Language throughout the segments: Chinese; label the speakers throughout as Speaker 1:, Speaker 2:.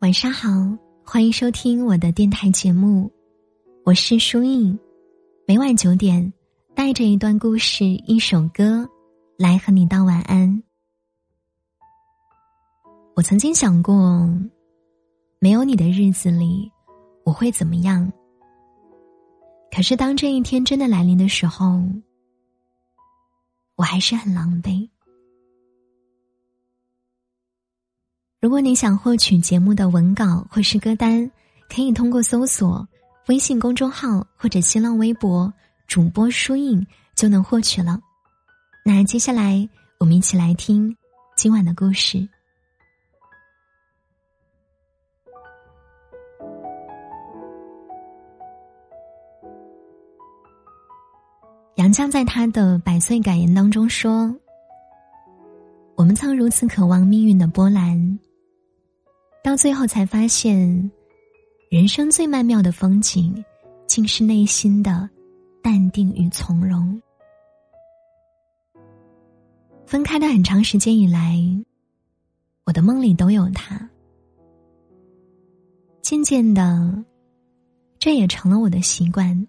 Speaker 1: 晚上好，欢迎收听我的电台节目，我是舒印。每晚九点，带着一段故事、一首歌，来和你道晚安。我曾经想过，没有你的日子里，我会怎么样？可是当这一天真的来临的时候，我还是很狼狈。如果你想获取节目的文稿或是歌单，可以通过搜索微信公众号或者新浪微博主播书印就能获取了。那接下来我们一起来听今晚的故事。杨绛在他的百岁感言当中说：“我们曾如此渴望命运的波澜。”到最后才发现，人生最曼妙的风景，竟是内心的淡定与从容。分开的很长时间以来，我的梦里都有他。渐渐的，这也成了我的习惯。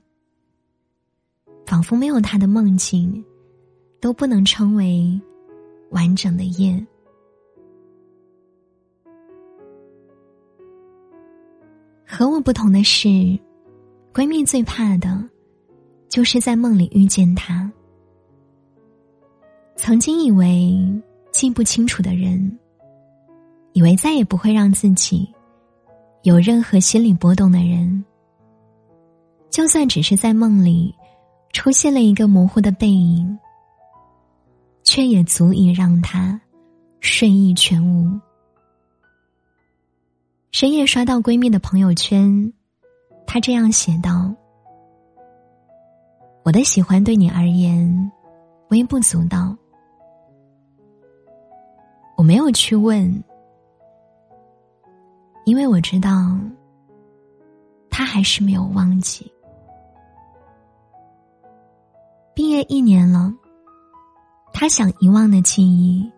Speaker 1: 仿佛没有他的梦境，都不能称为完整的夜。和我不同的是，闺蜜最怕的，就是在梦里遇见他。曾经以为记不清楚的人，以为再也不会让自己有任何心理波动的人，就算只是在梦里出现了一个模糊的背影，却也足以让他睡意全无。深夜刷到闺蜜的朋友圈，她这样写道：“我的喜欢对你而言微不足道，我没有去问，因为我知道他还是没有忘记。毕业一年了，他想遗忘的记忆，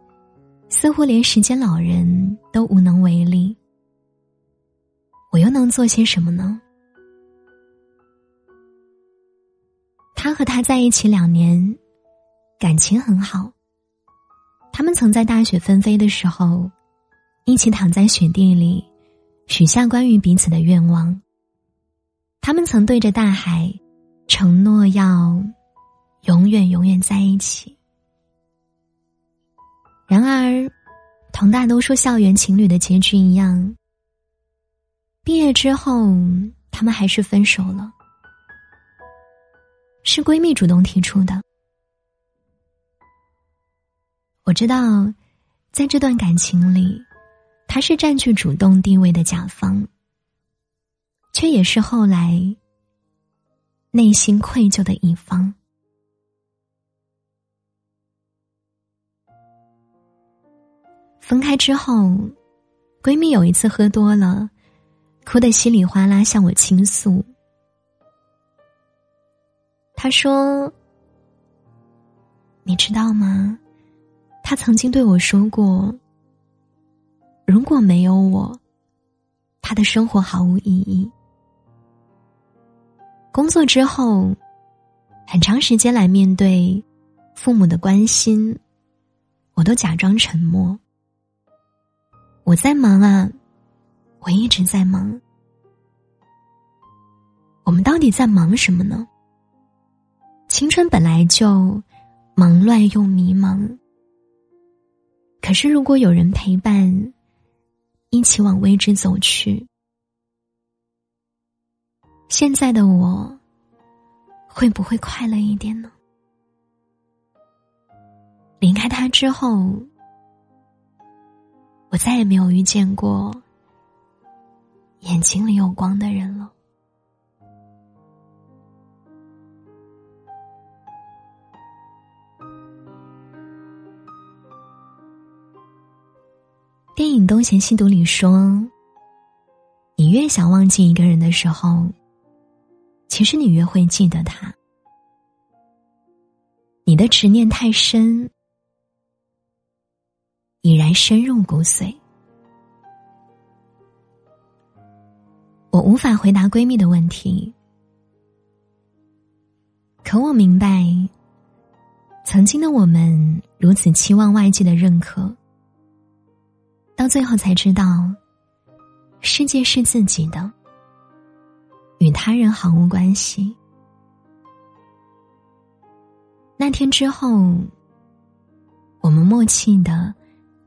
Speaker 1: 似乎连时间老人都无能为力。”我又能做些什么呢？他和他在一起两年，感情很好。他们曾在大雪纷飞的时候，一起躺在雪地里，许下关于彼此的愿望。他们曾对着大海，承诺要永远永远在一起。然而，同大多数校园情侣的结局一样。毕业之后，他们还是分手了。是闺蜜主动提出的。我知道，在这段感情里，他是占据主动地位的甲方，却也是后来内心愧疚的一方。分开之后，闺蜜有一次喝多了。哭得稀里哗啦，向我倾诉。他说：“你知道吗？他曾经对我说过，如果没有我，他的生活毫无意义。工作之后，很长时间来面对父母的关心，我都假装沉默。我在忙啊。”我一直在忙，我们到底在忙什么呢？青春本来就忙乱又迷茫，可是如果有人陪伴，一起往未知走去，现在的我会不会快乐一点呢？离开他之后，我再也没有遇见过。眼睛里有光的人了。电影《东邪西毒》里说：“你越想忘记一个人的时候，其实你越会记得他。你的执念太深，已然深入骨髓。我无法回答闺蜜的问题，可我明白，曾经的我们如此期望外界的认可，到最后才知道，世界是自己的，与他人毫无关系。那天之后，我们默契的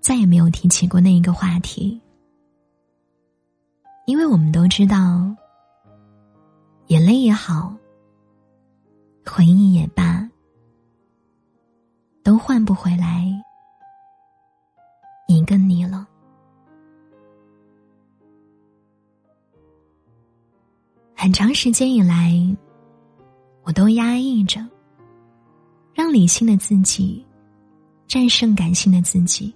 Speaker 1: 再也没有提起过那一个话题。因为我们都知道，眼泪也好，回忆也罢，都换不回来一个你了。很长时间以来，我都压抑着，让理性的自己战胜感性的自己。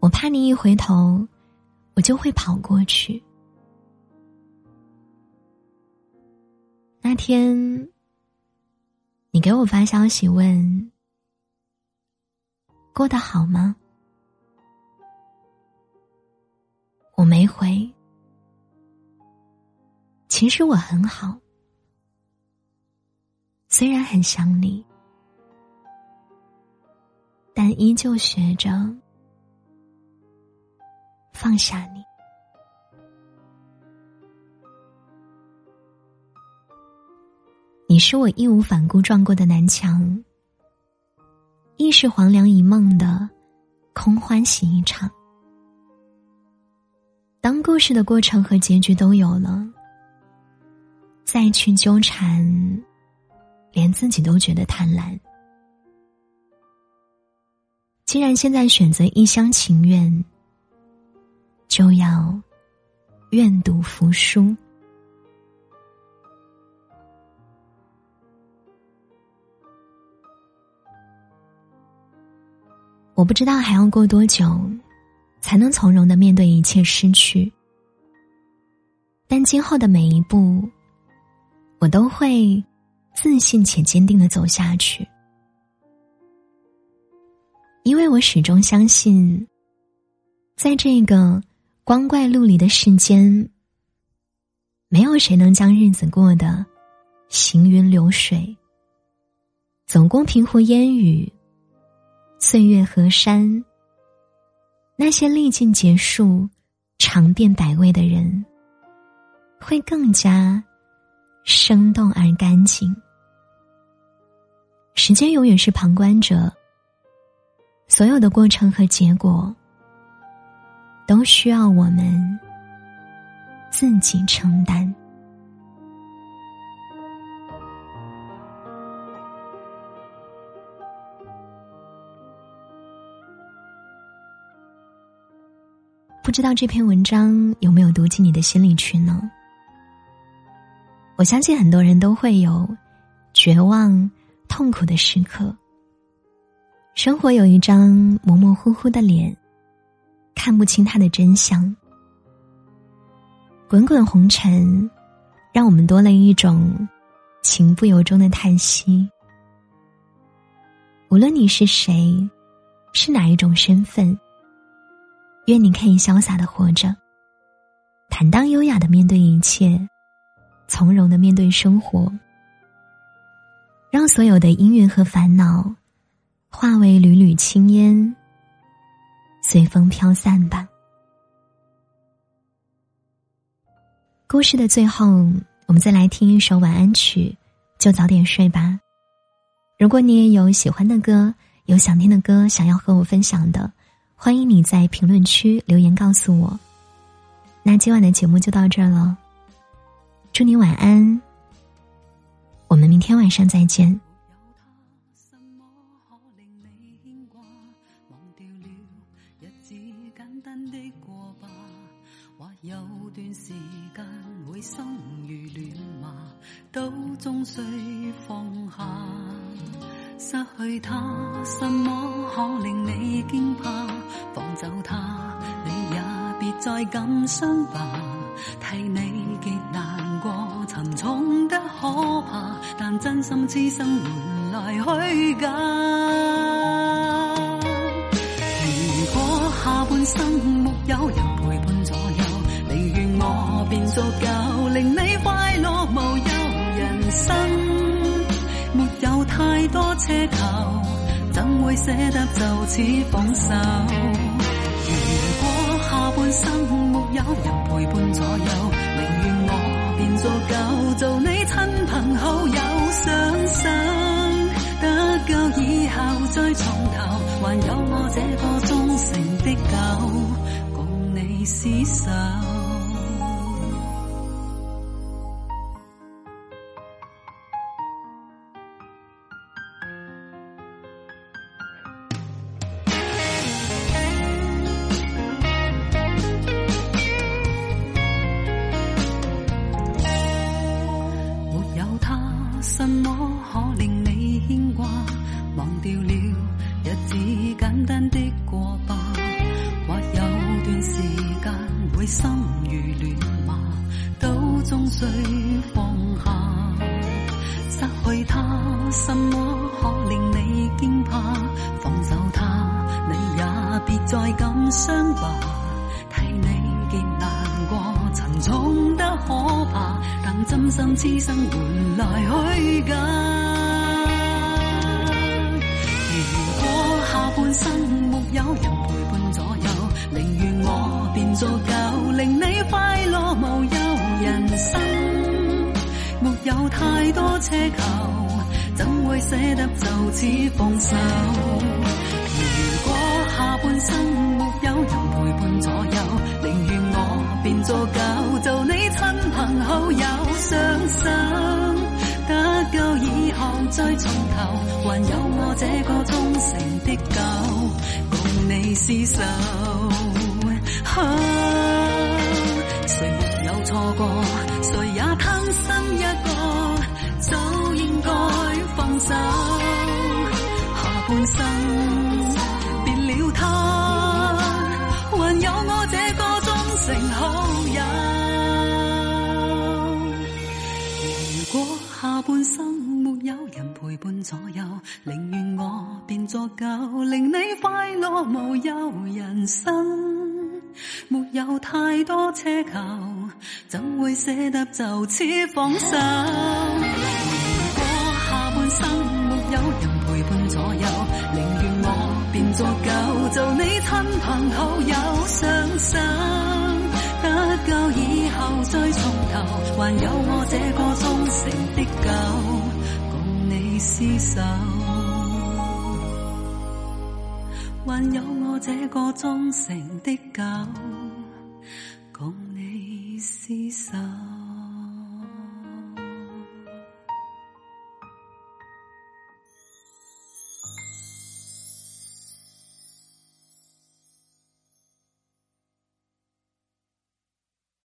Speaker 1: 我怕你一回头。我就会跑过去。那天，你给我发消息问：“过得好吗？”我没回。其实我很好，虽然很想你，但依旧学着。放下你，你是我义无反顾撞过的南墙，亦是黄粱一梦的空欢喜一场。当故事的过程和结局都有了，再去纠缠，连自己都觉得贪婪。既然现在选择一厢情愿。就要愿赌服输。我不知道还要过多久，才能从容的面对一切失去。但今后的每一步，我都会自信且坚定的走下去，因为我始终相信，在这个。光怪陆离的世间，没有谁能将日子过得行云流水。总共平湖烟雨，岁月河山。那些历尽劫数、尝遍百味的人，会更加生动而干净。时间永远是旁观者，所有的过程和结果。都需要我们自己承担。不知道这篇文章有没有读进你的心里去呢？我相信很多人都会有绝望、痛苦的时刻。生活有一张模模糊糊的脸。看不清它的真相，滚滚红尘，让我们多了一种情不由衷的叹息。无论你是谁，是哪一种身份，愿你可以潇洒的活着，坦荡优雅的面对一切，从容的面对生活，让所有的阴云和烦恼化为缕缕青烟。随风飘散吧。故事的最后，我们再来听一首晚安曲，就早点睡吧。如果你也有喜欢的歌，有想听的歌想要和我分享的，欢迎你在评论区留言告诉我。那今晚的节目就到这儿了，祝你晚安，我们明天晚上再见。
Speaker 2: 有段时间会心如乱麻，都终须放下。失去他，什么可令你惊怕？放走他，你也别再感伤吧。替你极难过，沉重得可怕，但真心痴心换来虚假。如果下半生没有人，足够，令你快乐无忧。人生没有太多奢求，怎会舍得就此放手？如果下半生没有人陪伴左右，宁愿我便足够，做你亲朋好友，想想得救以后再重头，还有我这个忠诚的狗，共你厮守。什么可令你牵挂？忘掉了日子简单的过吧。或有段时间会心如乱麻，都终须放下。失去他，什么可令你惊怕？放手他，你也别再感伤吧。可怕。但真心痴生换来虚假。如果下半生没有人陪伴左右，宁愿我变足够，令你快乐无忧。人生没有太多奢求，怎会舍得就此放手？下半生没有人陪伴左右，宁愿我变做狗，做你亲朋好友。想想得救以后再从头，还有我这个忠诚的狗，共你厮守。谁没有错过，谁也贪心一个，下半生没有人陪伴左右，宁愿我变作狗，令你快乐无忧。人生没有太多奢求，怎会舍得就此放手？如果下半生没有人陪伴左右，宁愿我变作狗，做你亲朋好友，想想。得救以后再从头，还有我这个忠诚的狗，共你厮守。还有我这个忠诚的狗，共你厮守。